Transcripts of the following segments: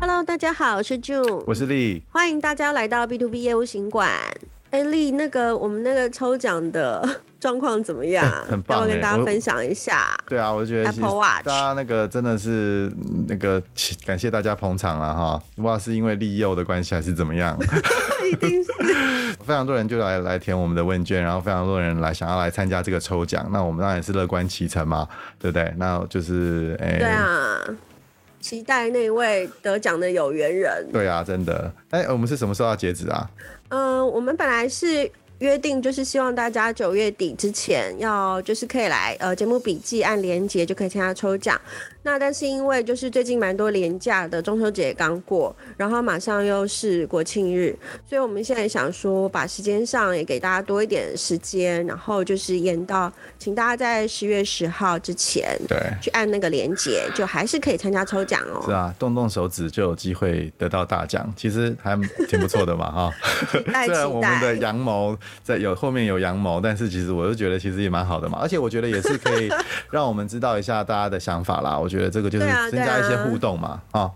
Hello，大家好，我是 June，我是丽，欢迎大家来到 B to B 业务行馆。哎，丽，那个我们那个抽奖的状况怎么样？很棒，要跟大家分享一下。对啊，我觉得 Apple Watch，大家那个真的是那个感谢大家捧场了哈，不知道是因为利诱的关系还是怎么样。一定是。非常多人就来来填我们的问卷，然后非常多人来想要来参加这个抽奖，那我们当然也是乐观其成嘛，对不对？那就是哎，对啊，期待那位得奖的有缘人。对啊，真的。哎，我们是什么时候要截止啊？嗯、呃，我们本来是。约定就是希望大家九月底之前要就是可以来呃节目笔记按连接就可以参加抽奖。那但是因为就是最近蛮多廉价的，中秋节刚过，然后马上又是国庆日，所以我们现在想说把时间上也给大家多一点时间，然后就是延到请大家在十月十号之前对去按那个连接，就还是可以参加抽奖哦。是啊，动动手指就有机会得到大奖，其实还挺不错的嘛哈。虽然我们的阳谋。在有后面有羊毛，但是其实我就觉得其实也蛮好的嘛，而且我觉得也是可以 让我们知道一下大家的想法啦。我觉得这个就是增加一些互动嘛，啊，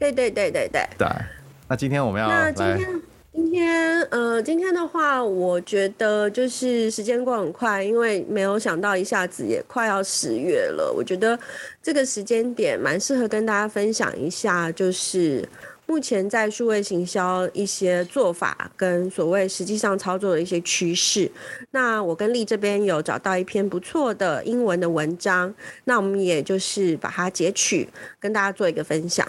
对对对对对。对，那今天我们要那今天今天呃今天的话，我觉得就是时间过很快，因为没有想到一下子也快要十月了。我觉得这个时间点蛮适合跟大家分享一下，就是。目前在数位行销一些做法跟所谓实际上操作的一些趋势，那我跟丽这边有找到一篇不错的英文的文章，那我们也就是把它截取跟大家做一个分享。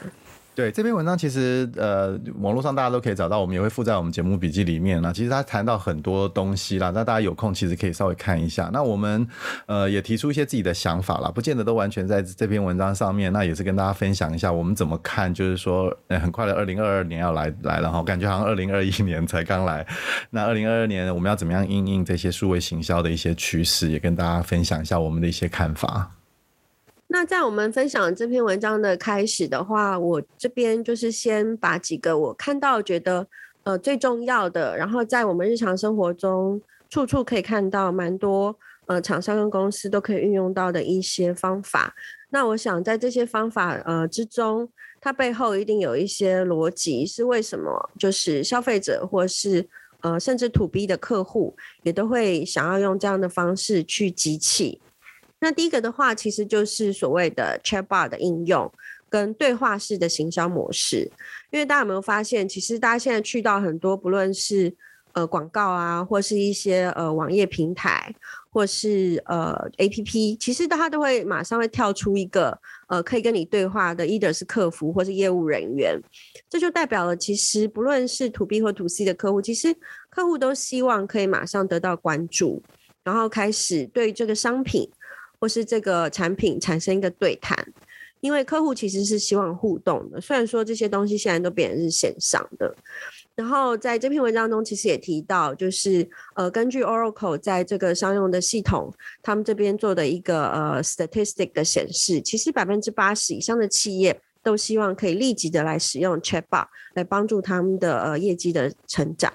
对，这篇文章其实呃网络上大家都可以找到，我们也会附在我们节目笔记里面啦。其实他谈到很多东西啦，那大家有空其实可以稍微看一下。那我们呃也提出一些自己的想法啦，不见得都完全在这篇文章上面。那也是跟大家分享一下我们怎么看，就是说很快的二零二二年要来来了哈，感觉好像二零二一年才刚来。那二零二二年我们要怎么样应应这些数位行销的一些趋势，也跟大家分享一下我们的一些看法。那在我们分享这篇文章的开始的话，我这边就是先把几个我看到觉得呃最重要的，然后在我们日常生活中处处可以看到蛮多呃厂商跟公司都可以运用到的一些方法。那我想在这些方法呃之中，它背后一定有一些逻辑，是为什么？就是消费者或是呃甚至 To B 的客户也都会想要用这样的方式去集气。那第一个的话，其实就是所谓的 Chatbot 的应用跟对话式的行销模式。因为大家有没有发现，其实大家现在去到很多，不论是呃广告啊，或是一些呃网页平台，或是呃 APP，其实它都会马上会跳出一个呃可以跟你对话的，either 是客服或是业务人员。这就代表了，其实不论是 To B 或 To C 的客户，其实客户都希望可以马上得到关注，然后开始对这个商品。或是这个产品产生一个对谈，因为客户其实是希望互动的。虽然说这些东西现在都变成是线上的，然后在这篇文章中其实也提到，就是呃，根据 Oracle 在这个商用的系统，他们这边做的一个呃 statistic 的显示，其实百分之八十以上的企业都希望可以立即的来使用 Chatbot 来帮助他们的呃业绩的成长。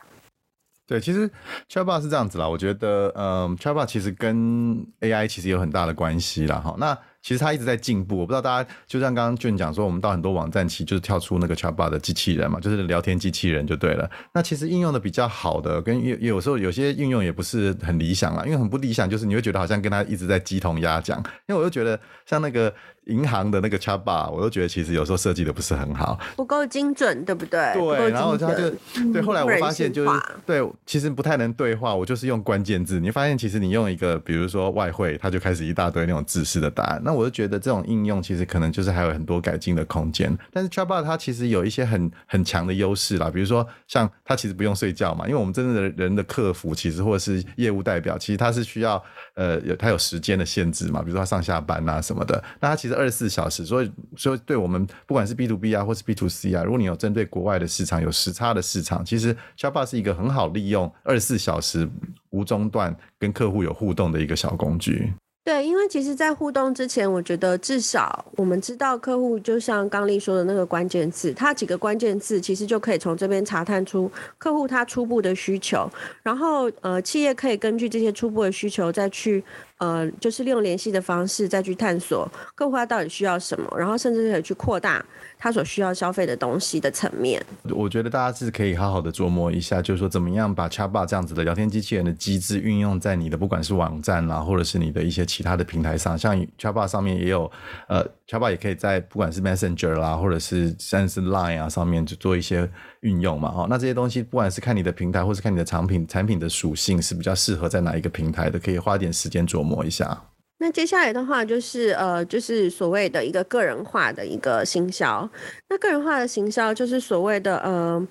对，其实 Chatbot 是这样子啦，我觉得，嗯，Chatbot 其实跟 AI 其实有很大的关系啦，哈，那。其实它一直在进步，我不知道大家就像刚刚俊讲说，我们到很多网站其实就是跳出那个 Chatbot 的机器人嘛，就是聊天机器人就对了。那其实应用的比较好的，跟有有时候有些应用也不是很理想啦，因为很不理想，就是你会觉得好像跟他一直在鸡同鸭讲。因为我又觉得像那个银行的那个 Chatbot，我都觉得其实有时候设计的不是很好，不够精准，对不对？对，然后他就对，后来我发现就是对，其实不太能对话，我就是用关键字。你发现其实你用一个，比如说外汇，它就开始一大堆那种制式的答案。那我就觉得这种应用其实可能就是还有很多改进的空间，但是 Chatbot 它其实有一些很 很强的优势啦，比如说像它其实不用睡觉嘛，因为我们真正的人的客服其实或者是业务代表，其实他是需要呃有他有时间的限制嘛，比如说他上下班啊什么的，那他其实二十四小时，所以所以对我们不管是 B to B 啊或是 B to C 啊，如果你有针对国外的市场有时差的市场，其实 Chatbot 是一个很好利用二十四小时无中断跟客户有互动的一个小工具。对，因为其实，在互动之前，我觉得至少我们知道客户，就像刚丽说的那个关键字，他几个关键字其实就可以从这边查探出客户他初步的需求，然后呃，企业可以根据这些初步的需求再去呃，就是利用联系的方式再去探索客户他到底需要什么，然后甚至可以去扩大他所需要消费的东西的层面。我觉得大家是可以好好的琢磨一下，就是说怎么样把 Chatbot 这样子的聊天机器人的机制运用在你的不管是网站啦，或者是你的一些其他的平台上，像 Chatbot 上面也有，呃乔巴也可以在不管是 Messenger 啦，或者是甚至是 Line 啊上面就做一些运用嘛，哈，那这些东西不管是看你的平台，或是看你的产品产品的属性是比较适合在哪一个平台的，可以花点时间琢磨。一下。那接下来的话就是呃，就是所谓的一个个人化的一个行销。那个人化的行销就是所谓的呃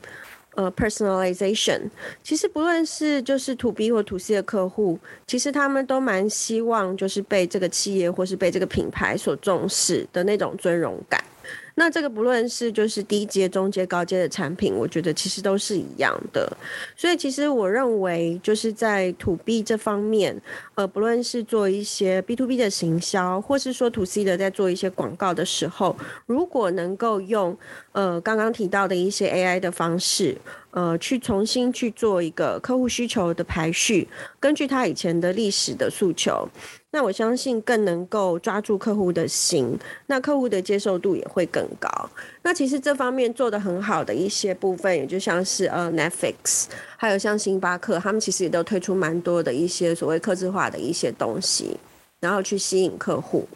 呃 personalization。其实不论是就是 to B 或 to C 的客户，其实他们都蛮希望就是被这个企业或是被这个品牌所重视的那种尊荣感。那这个不论是就是低阶、中阶、高阶的产品，我觉得其实都是一样的。所以其实我认为就是在 To B 这方面，呃，不论是做一些 B to B 的行销，或是说 To C 的在做一些广告的时候，如果能够用呃刚刚提到的一些 AI 的方式，呃，去重新去做一个客户需求的排序，根据他以前的历史的诉求。那我相信更能够抓住客户的心，那客户的接受度也会更高。那其实这方面做得很好的一些部分，也就像是呃 Netflix，还有像星巴克，他们其实也都推出蛮多的一些所谓客制化的一些东西，然后去吸引客户。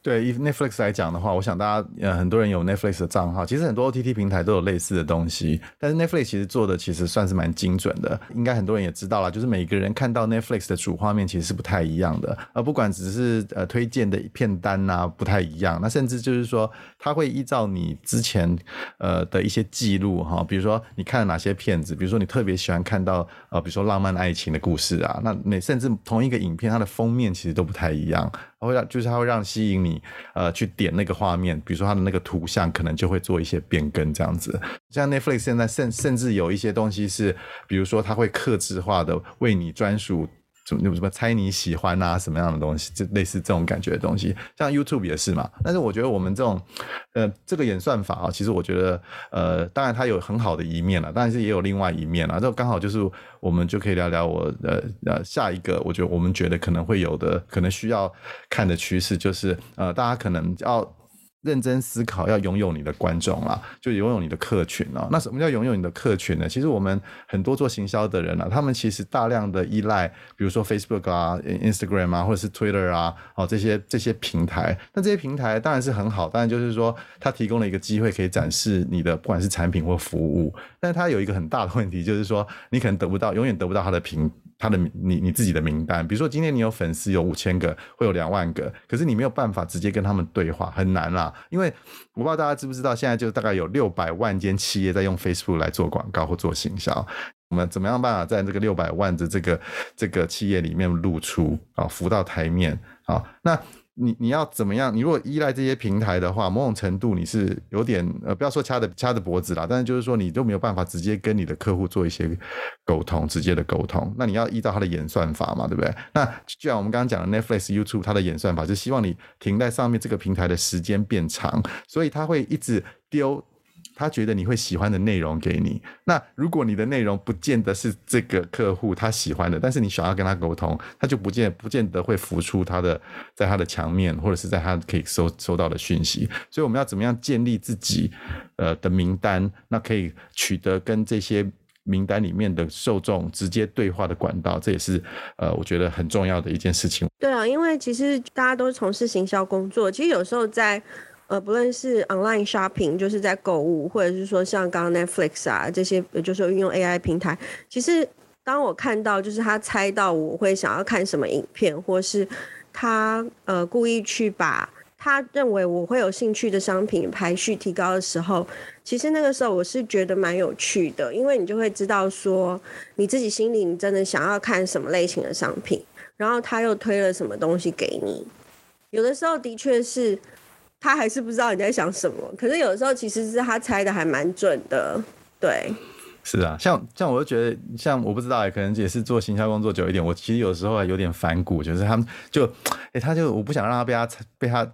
对，以 Netflix 来讲的话，我想大家呃很多人有 Netflix 的账号，其实很多 OTT 平台都有类似的东西，但是 Netflix 其实做的其实算是蛮精准的，应该很多人也知道了，就是每个人看到 Netflix 的主画面其实是不太一样的，而不管只是呃推荐的片单呐、啊、不太一样，那甚至就是说它会依照你之前呃的一些记录哈，比如说你看了哪些片子，比如说你特别喜欢看到呃比如说浪漫爱情的故事啊，那那甚至同一个影片它的封面其实都不太一样。它会让，就是它会让吸引你，呃，去点那个画面，比如说它的那个图像，可能就会做一些变更这样子。像 Netflix 现在甚甚至有一些东西是，比如说它会克制化的为你专属。什么什么猜你喜欢啊，什么样的东西，就类似这种感觉的东西，像 YouTube 也是嘛。但是我觉得我们这种，呃，这个演算法啊，其实我觉得，呃，当然它有很好的一面了，但是也有另外一面了。这刚好就是我们就可以聊聊我呃呃下一个，我觉得我们觉得可能会有的，可能需要看的趋势，就是呃，大家可能要。认真思考，要拥有你的观众啦，就拥有你的客群啊。那什么叫拥有你的客群呢？其实我们很多做行销的人啊，他们其实大量的依赖，比如说 Facebook 啊、Instagram 啊，或者是 Twitter 啊，哦这些这些平台。那这些平台当然是很好，当然就是说它提供了一个机会，可以展示你的不管是产品或服务。但是它有一个很大的问题，就是说你可能得不到，永远得不到它的评。他的你你自己的名单，比如说今天你有粉丝有五千个，会有两万个，可是你没有办法直接跟他们对话，很难啦。因为我不知道大家知不知道，现在就大概有六百万间企业在用 Facebook 来做广告或做行销。我们怎么样办法在这个六百万的这个这个企业里面露出啊，浮到台面啊？那。你你要怎么样？你如果依赖这些平台的话，某种程度你是有点呃，不要说掐着掐着脖子啦，但是就是说你都没有办法直接跟你的客户做一些沟通，直接的沟通。那你要依照他的演算法嘛，对不对？那就像我们刚刚讲的 Netflix、YouTube，它的演算法就希望你停在上面这个平台的时间变长，所以他会一直丢。他觉得你会喜欢的内容给你，那如果你的内容不见得是这个客户他喜欢的，但是你想要跟他沟通，他就不见不见得会浮出他的在他的墙面，或者是在他可以收收到的讯息。所以我们要怎么样建立自己呃的名单，那可以取得跟这些名单里面的受众直接对话的管道，这也是呃我觉得很重要的一件事情。对啊，因为其实大家都从事行销工作，其实有时候在。呃，不论是 online shopping，就是在购物，或者是说像刚刚 Netflix 啊这些，就是运用 AI 平台。其实当我看到，就是他猜到我会想要看什么影片，或是他呃故意去把他认为我会有兴趣的商品排序提高的时候，其实那个时候我是觉得蛮有趣的，因为你就会知道说你自己心里你真的想要看什么类型的商品，然后他又推了什么东西给你。有的时候的确是。他还是不知道你在想什么，可是有时候其实是他猜的还蛮准的，对。是啊，像像我就觉得，像我不知道也可能也是做行销工作久一点，我其实有时候还有点反骨，就是他们就，哎、他就我不想让他被他被他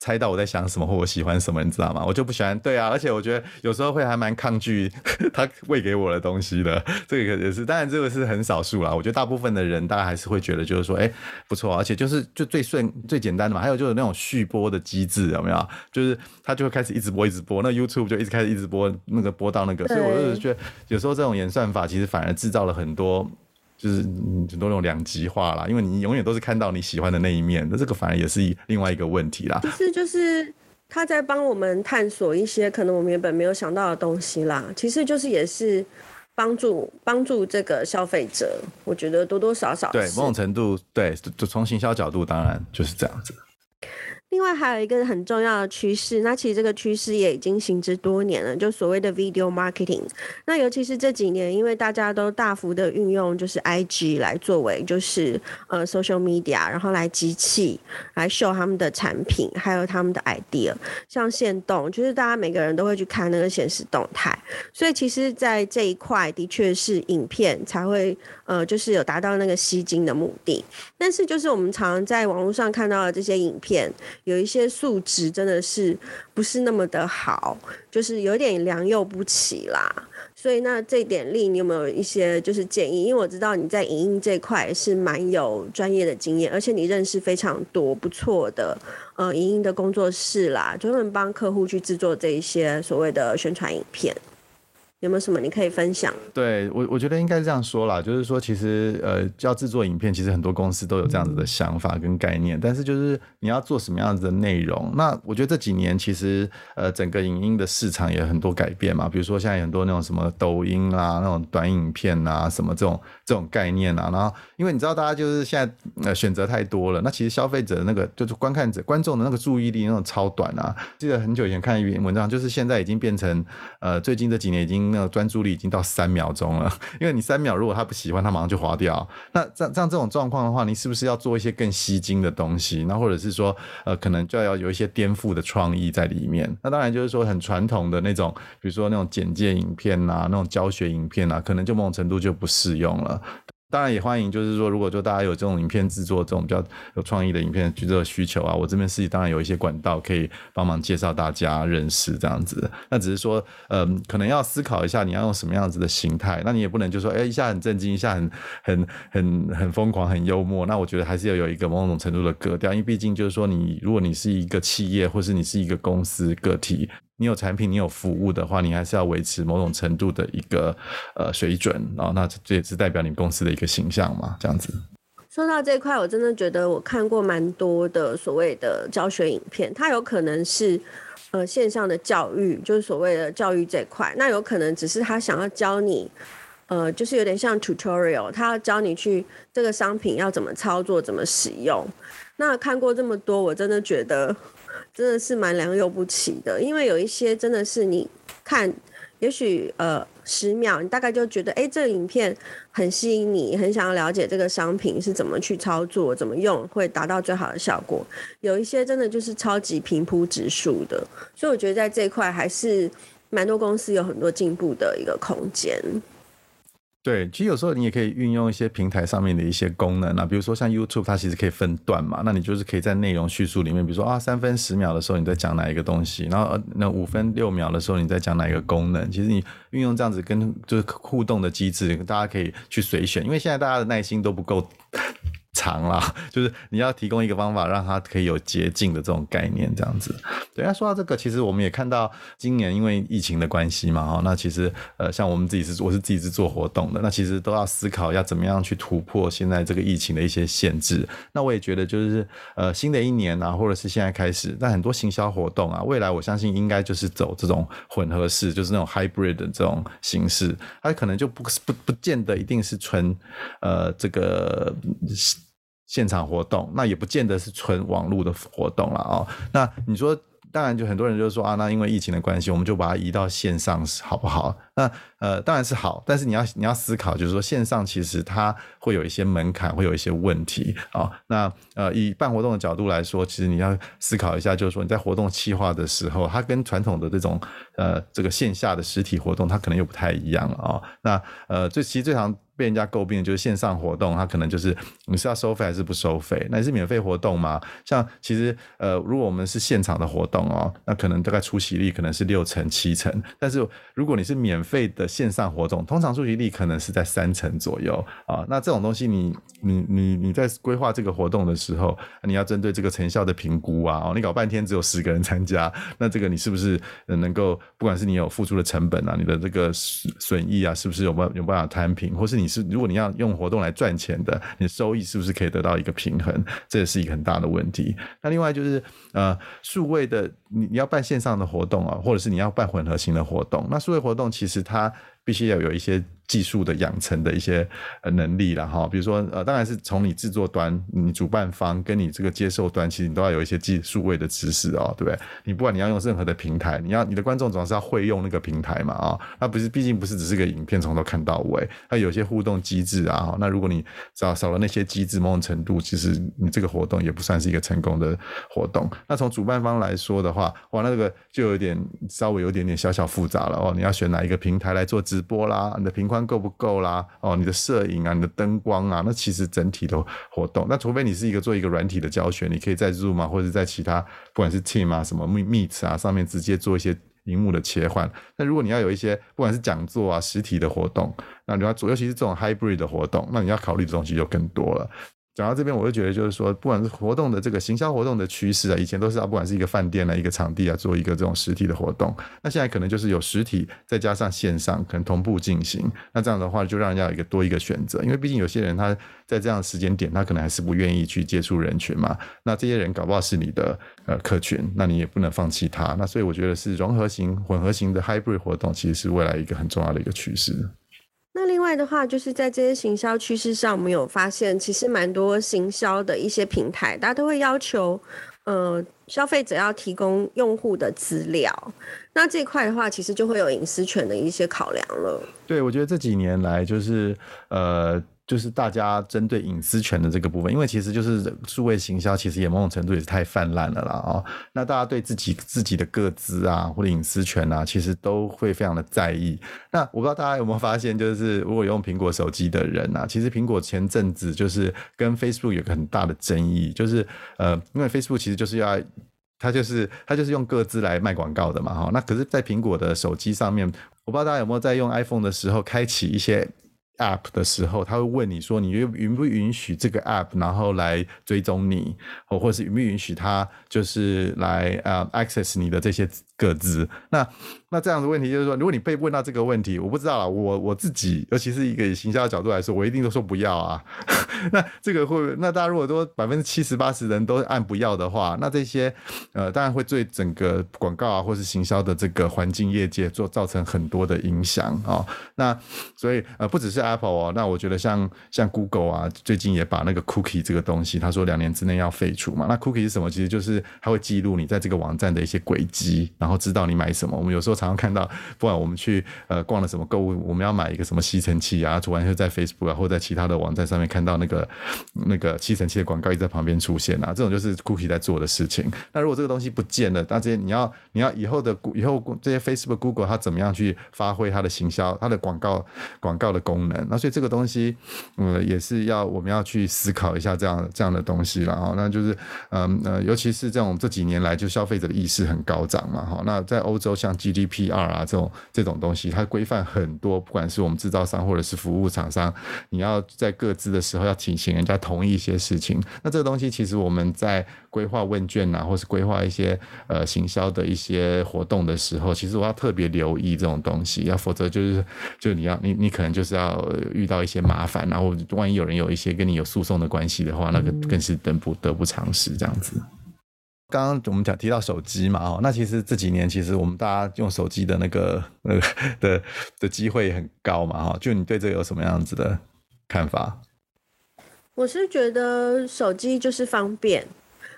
猜到我在想什么或我喜欢什么，你知道吗？我就不喜欢。对啊，而且我觉得有时候会还蛮抗拒他喂给我的东西的。这个也是，当然这个是很少数啦。我觉得大部分的人大家还是会觉得就是说，哎，不错，而且就是就最顺最简单的嘛。还有就是那种续播的机制有没有？就是他就会开始一直播一直播，那 YouTube 就一直开始一直播那个播到那个。所以我就是觉得有时候这种演算法其实反而制造了很多。就是很多那种两极化啦，因为你永远都是看到你喜欢的那一面，那这个反而也是另外一个问题啦。其实就是他在帮我们探索一些可能我们原本没有想到的东西啦。其实就是也是帮助帮助这个消费者，我觉得多多少少对某种程度对，就从行销角度当然就是这样子。另外还有一个很重要的趋势，那其实这个趋势也已经行之多年了，就所谓的 video marketing。那尤其是这几年，因为大家都大幅的运用就是 IG 来作为就是呃 social media，然后来机器来秀他们的产品，还有他们的 idea，像现动，就是大家每个人都会去看那个显示动态。所以其实，在这一块的确是影片才会呃就是有达到那个吸睛的目的。但是就是我们常在网络上看到的这些影片。有一些素质真的是不是那么的好，就是有点良莠不齐啦。所以那这点力，你有没有一些就是建议？因为我知道你在影音这块是蛮有专业的经验，而且你认识非常多不错的呃影音的工作室啦，专门帮客户去制作这一些所谓的宣传影片。有没有什么你可以分享？对我，我觉得应该是这样说啦，就是说，其实呃，要制作影片，其实很多公司都有这样子的想法跟概念，但是就是你要做什么样子的内容。那我觉得这几年其实呃，整个影音的市场也很多改变嘛，比如说现在很多那种什么抖音啊，那种短影片啊，什么这种这种概念啊。然后因为你知道，大家就是现在呃选择太多了，那其实消费者的那个就是观看者观众的那个注意力那种超短啊。记得很久以前看一篇文章，就是现在已经变成呃，最近这几年已经。那个专注力已经到三秒钟了，因为你三秒，如果他不喜欢，他马上就划掉。那这样这样这种状况的话，你是不是要做一些更吸睛的东西？那或者是说，呃，可能就要有一些颠覆的创意在里面。那当然就是说，很传统的那种，比如说那种简介影片啊，那种教学影片啊，可能就某种程度就不适用了。当然也欢迎，就是说，如果就大家有这种影片制作这种比较有创意的影片制作需求啊，我这边是当然有一些管道可以帮忙介绍大家认识这样子。那只是说，嗯，可能要思考一下你要用什么样子的形态。那你也不能就说，哎，一下很震惊，一下很很很很疯狂，很幽默。那我觉得还是要有一个某种程度的格调，因为毕竟就是说，你如果你是一个企业，或是你是一个公司个体。你有产品，你有服务的话，你还是要维持某种程度的一个呃水准，然后那这也是代表你公司的一个形象嘛，这样子。说到这块，我真的觉得我看过蛮多的所谓的教学影片，它有可能是呃线上的教育，就是所谓的教育这块，那有可能只是他想要教你，呃，就是有点像 tutorial，他要教你去这个商品要怎么操作，怎么使用。那看过这么多，我真的觉得。真的是蛮良莠不齐的，因为有一些真的是你看，也许呃十秒，你大概就觉得，哎，这个影片很吸引你，很想要了解这个商品是怎么去操作，怎么用会达到最好的效果。有一些真的就是超级平铺直述的，所以我觉得在这一块还是蛮多公司有很多进步的一个空间。对，其实有时候你也可以运用一些平台上面的一些功能啊，比如说像 YouTube，它其实可以分段嘛，那你就是可以在内容叙述里面，比如说啊三分十秒的时候你在讲哪一个东西，然后那五分六秒的时候你在讲哪一个功能，其实你运用这样子跟就是互动的机制，大家可以去随选，因为现在大家的耐心都不够。长啦，就是你要提供一个方法，让它可以有捷径的这种概念，这样子。对，那说到这个，其实我们也看到今年因为疫情的关系嘛，哈，那其实呃，像我们自己是我是自己是做活动的，那其实都要思考要怎么样去突破现在这个疫情的一些限制。那我也觉得就是呃，新的一年啊，或者是现在开始，那很多行销活动啊，未来我相信应该就是走这种混合式，就是那种 hybrid 的这种形式，它可能就不不不见得一定是纯呃这个。现场活动，那也不见得是纯网络的活动了哦。那你说，当然就很多人就说啊，那因为疫情的关系，我们就把它移到线上，好不好？那呃，当然是好，但是你要你要思考，就是说线上其实它会有一些门槛，会有一些问题啊、哦。那呃，以办活动的角度来说，其实你要思考一下，就是说你在活动企划的时候，它跟传统的这种呃这个线下的实体活动，它可能又不太一样了啊、哦。那呃，最其实最常被人家诟病的就是线上活动，它可能就是你是要收费还是不收费？那你是免费活动吗？像其实呃，如果我们是现场的活动哦，那可能大概出席率可能是六成七成，但是如果你是免费的线上活动，通常出席率可能是在三成左右啊。那这种东西你你你你在规划这个活动的时候，你要针对这个成效的评估啊，哦，你搞半天只有十个人参加，那这个你是不是能够不管是你有付出的成本啊，你的这个损益啊，是不是有办有办法摊平，或是你是如果你要用活动来赚钱的，你收益是不是可以得到一个平衡？这也是一个很大的问题。那另外就是呃，数位的你你要办线上的活动啊，或者是你要办混合型的活动，那数位活动其实它必须要有一些。技术的养成的一些呃能力了哈，比如说呃，当然是从你制作端、你主办方跟你这个接受端，其实你都要有一些技术位的知识哦，对不对？你不管你要用任何的平台，你要你的观众总是要会用那个平台嘛啊，那不是毕竟不是只是个影片从头看到尾，它有些互动机制啊，那如果你少少了那些机制，某种程度其实你这个活动也不算是一个成功的活动。那从主办方来说的话，哇，那这个就有点稍微有点点小小复杂了哦，你要选哪一个平台来做直播啦，你的频宽。够不够啦？哦，你的摄影啊，你的灯光啊，那其实整体的活动，那除非你是一个做一个软体的教学，你可以在 Zoom 啊，或者在其他不管是 Team 啊、什么 Meet 啊上面直接做一些荧幕的切换。那如果你要有一些不管是讲座啊、实体的活动，那你要做，尤其是这种 Hybrid 的活动，那你要考虑的东西就更多了。讲到这边，我就觉得就是说，不管是活动的这个行销活动的趋势啊，以前都是啊不管是一个饭店啊、一个场地啊，做一个这种实体的活动。那现在可能就是有实体再加上线上，可能同步进行。那这样的话，就让人家有一个多一个选择。因为毕竟有些人他在这样的时间点，他可能还是不愿意去接触人群嘛。那这些人搞不好是你的呃客群，那你也不能放弃他。那所以我觉得是融合型、混合型的 hybrid 活动，其实是未来一个很重要的一个趋势。另外的话，就是在这些行销趋势上，我们有发现，其实蛮多行销的一些平台，大家都会要求，呃，消费者要提供用户的资料。那这块的话，其实就会有隐私权的一些考量了。对，我觉得这几年来，就是呃。就是大家针对隐私权的这个部分，因为其实就是数位行销，其实也某种程度也是太泛滥了啦哦。那大家对自己自己的个资啊或者隐私权啊，其实都会非常的在意。那我不知道大家有没有发现，就是如果用苹果手机的人啊，其实苹果前阵子就是跟 Facebook 有个很大的争议，就是呃，因为 Facebook 其实就是要它就是它就是用个资来卖广告的嘛哈。那可是，在苹果的手机上面，我不知道大家有没有在用 iPhone 的时候开启一些。App 的时候，他会问你说：“你允不允许这个 App，然后来追踪你，或或是允不允许他就是来呃 access 你的这些各自？”那那这样的问题就是说，如果你被问到这个问题，我不知道啦，我我自己，尤其是一个以行销的角度来说，我一定都说不要啊。那这个会，那大家如果说百分之七十八十人都按不要的话，那这些呃，当然会对整个广告啊，或是行销的这个环境业界做造成很多的影响啊、哦。那所以呃，不只是。Apple 哦，那我觉得像像 Google 啊，最近也把那个 Cookie 这个东西，他说两年之内要废除嘛。那 Cookie 是什么？其实就是它会记录你在这个网站的一些轨迹，然后知道你买什么。我们有时候常常看到，不管我们去呃逛了什么购物，我们要买一个什么吸尘器啊，突然就在 Facebook 啊或在其他的网站上面看到那个那个吸尘器的广告一直在旁边出现啊，这种就是 Cookie 在做的事情。那如果这个东西不见了，那这些你要你要以后的以后这些 Facebook、Google 它怎么样去发挥它的行销、它的广告广告的功能？那所以这个东西，呃，也是要我们要去思考一下这样这样的东西了哈。那就是，嗯呃，尤其是这种这几年来，就消费者的意识很高涨嘛哈。那在欧洲，像 GDPR 啊这种这种东西，它规范很多，不管是我们制造商或者是服务厂商，你要在各自的时候要请请人家同意一些事情。那这个东西其实我们在规划问卷啊，或是规划一些呃行销的一些活动的时候，其实我要特别留意这种东西，要否则就是就你要你你可能就是要。遇到一些麻烦，然后万一有人有一些跟你有诉讼的关系的话，那个更是得不得不偿失这样子。刚刚我们讲提到手机嘛，哦，那其实这几年其实我们大家用手机的那个 那个的的机会很高嘛，哈，就你对这个有什么样子的看法？我是觉得手机就是方便，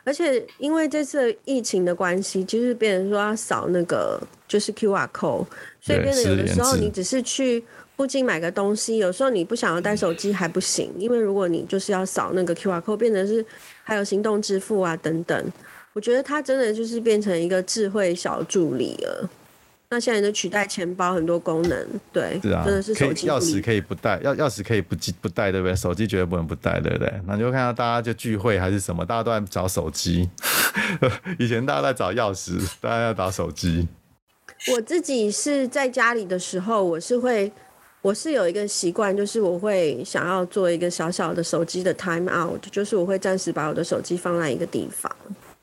而且因为这次疫情的关系，其实别人说要扫那个就是 QR code，所以变得有的时候你只是去。附近买个东西，有时候你不想要带手机还不行，因为如果你就是要扫那个 QR code，变成是还有行动支付啊等等，我觉得它真的就是变成一个智慧小助理了。那现在就取代钱包很多功能，对，是啊，真的是手机钥匙可以不带，钥钥匙可以不不带，对不对？手机绝对不能不带，对不对？那你就看到大家就聚会还是什么，大家都在找手机。以前大家在找钥匙，大家要找手机。我自己是在家里的时候，我是会，我是有一个习惯，就是我会想要做一个小小的手机的 time out，就是我会暂时把我的手机放在一个地方，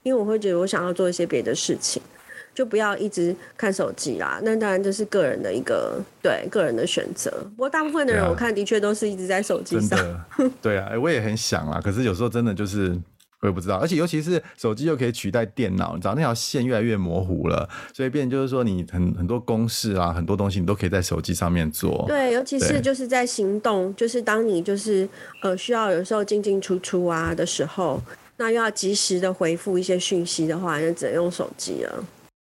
因为我会觉得我想要做一些别的事情，就不要一直看手机啦。那当然这是个人的一个对个人的选择。不过大部分的人我看的确都是一直在手机上。对啊，我也很想啊，可是有时候真的就是。我也不知道，而且尤其是手机又可以取代电脑，你知道那条线越来越模糊了，所以变成就是说你很很多公式啊，很多东西你都可以在手机上面做。对，尤其是就是在行动，就是当你就是呃需要有时候进进出出啊的时候，那又要及时的回复一些讯息的话，那只能用手机了。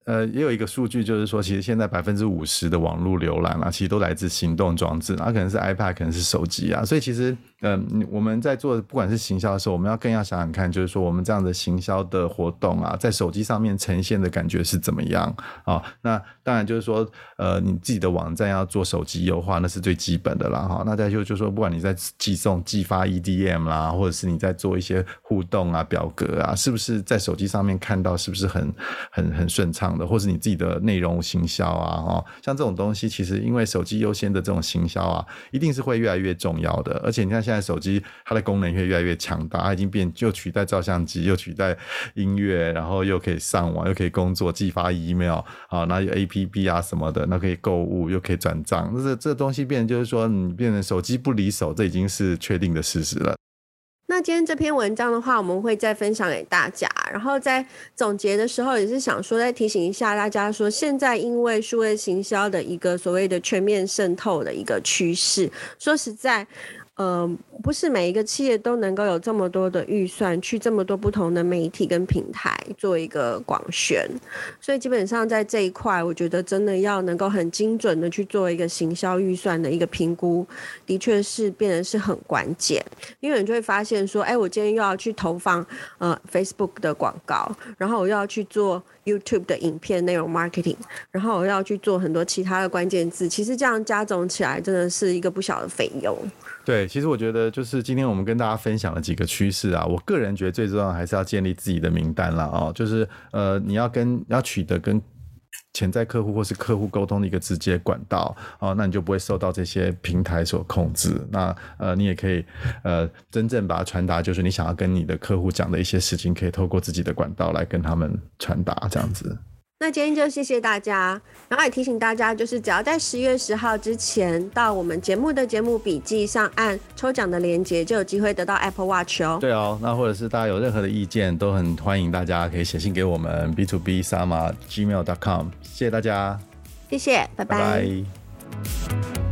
呃，也有一个数据，就是说，其实现在百分之五十的网络浏览啊，其实都来自行动装置，啊，可能是 iPad，可能是手机啊。所以其实，嗯、我们在做不管是行销的时候，我们要更要想想看，就是说，我们这样的行销的活动啊，在手机上面呈现的感觉是怎么样啊、哦？那当然就是说，呃，你自己的网站要做手机优化，那是最基本的啦。哈、哦。那再就就说，不管你在寄送、寄发 EDM 啦，或者是你在做一些互动啊、表格啊，是不是在手机上面看到是不是很很很顺畅的？或是你自己的内容行销啊，哈，像这种东西，其实因为手机优先的这种行销啊，一定是会越来越重要的。而且你看现在手机它的功能越来越强大，它已经变就取代照相机，又取代音乐，然后又可以上网，又可以工作，寄发 email 啊，那有 APP 啊什么的，那可以购物，又可以转账，那这这东西变就是说，你变成手机不离手，这已经是确定的事实了。那今天这篇文章的话，我们会再分享给大家。然后在总结的时候，也是想说再提醒一下大家，说现在因为数位行销的一个所谓的全面渗透的一个趋势，说实在。呃，不是每一个企业都能够有这么多的预算去这么多不同的媒体跟平台做一个广宣，所以基本上在这一块，我觉得真的要能够很精准的去做一个行销预算的一个评估，的确是变得是很关键。因为你就会发现说，哎，我今天又要去投放呃 Facebook 的广告，然后我又要去做 YouTube 的影片内容 marketing，然后我要去做很多其他的关键字，其实这样加总起来，真的是一个不小的费用。对，其实我觉得就是今天我们跟大家分享了几个趋势啊，我个人觉得最重要还是要建立自己的名单了哦，就是呃你要跟要取得跟潜在客户或是客户沟通的一个直接管道哦，那你就不会受到这些平台所控制。那呃你也可以呃真正把它传达，就是你想要跟你的客户讲的一些事情，可以透过自己的管道来跟他们传达这样子。那今天就谢谢大家，然后也提醒大家，就是只要在十月十号之前到我们节目的节目笔记上按抽奖的链接，就有机会得到 Apple Watch 哦。对哦，那或者是大家有任何的意见，都很欢迎大家可以写信给我们 b to b sama gmail dot com。谢谢大家，谢谢，拜拜。拜拜。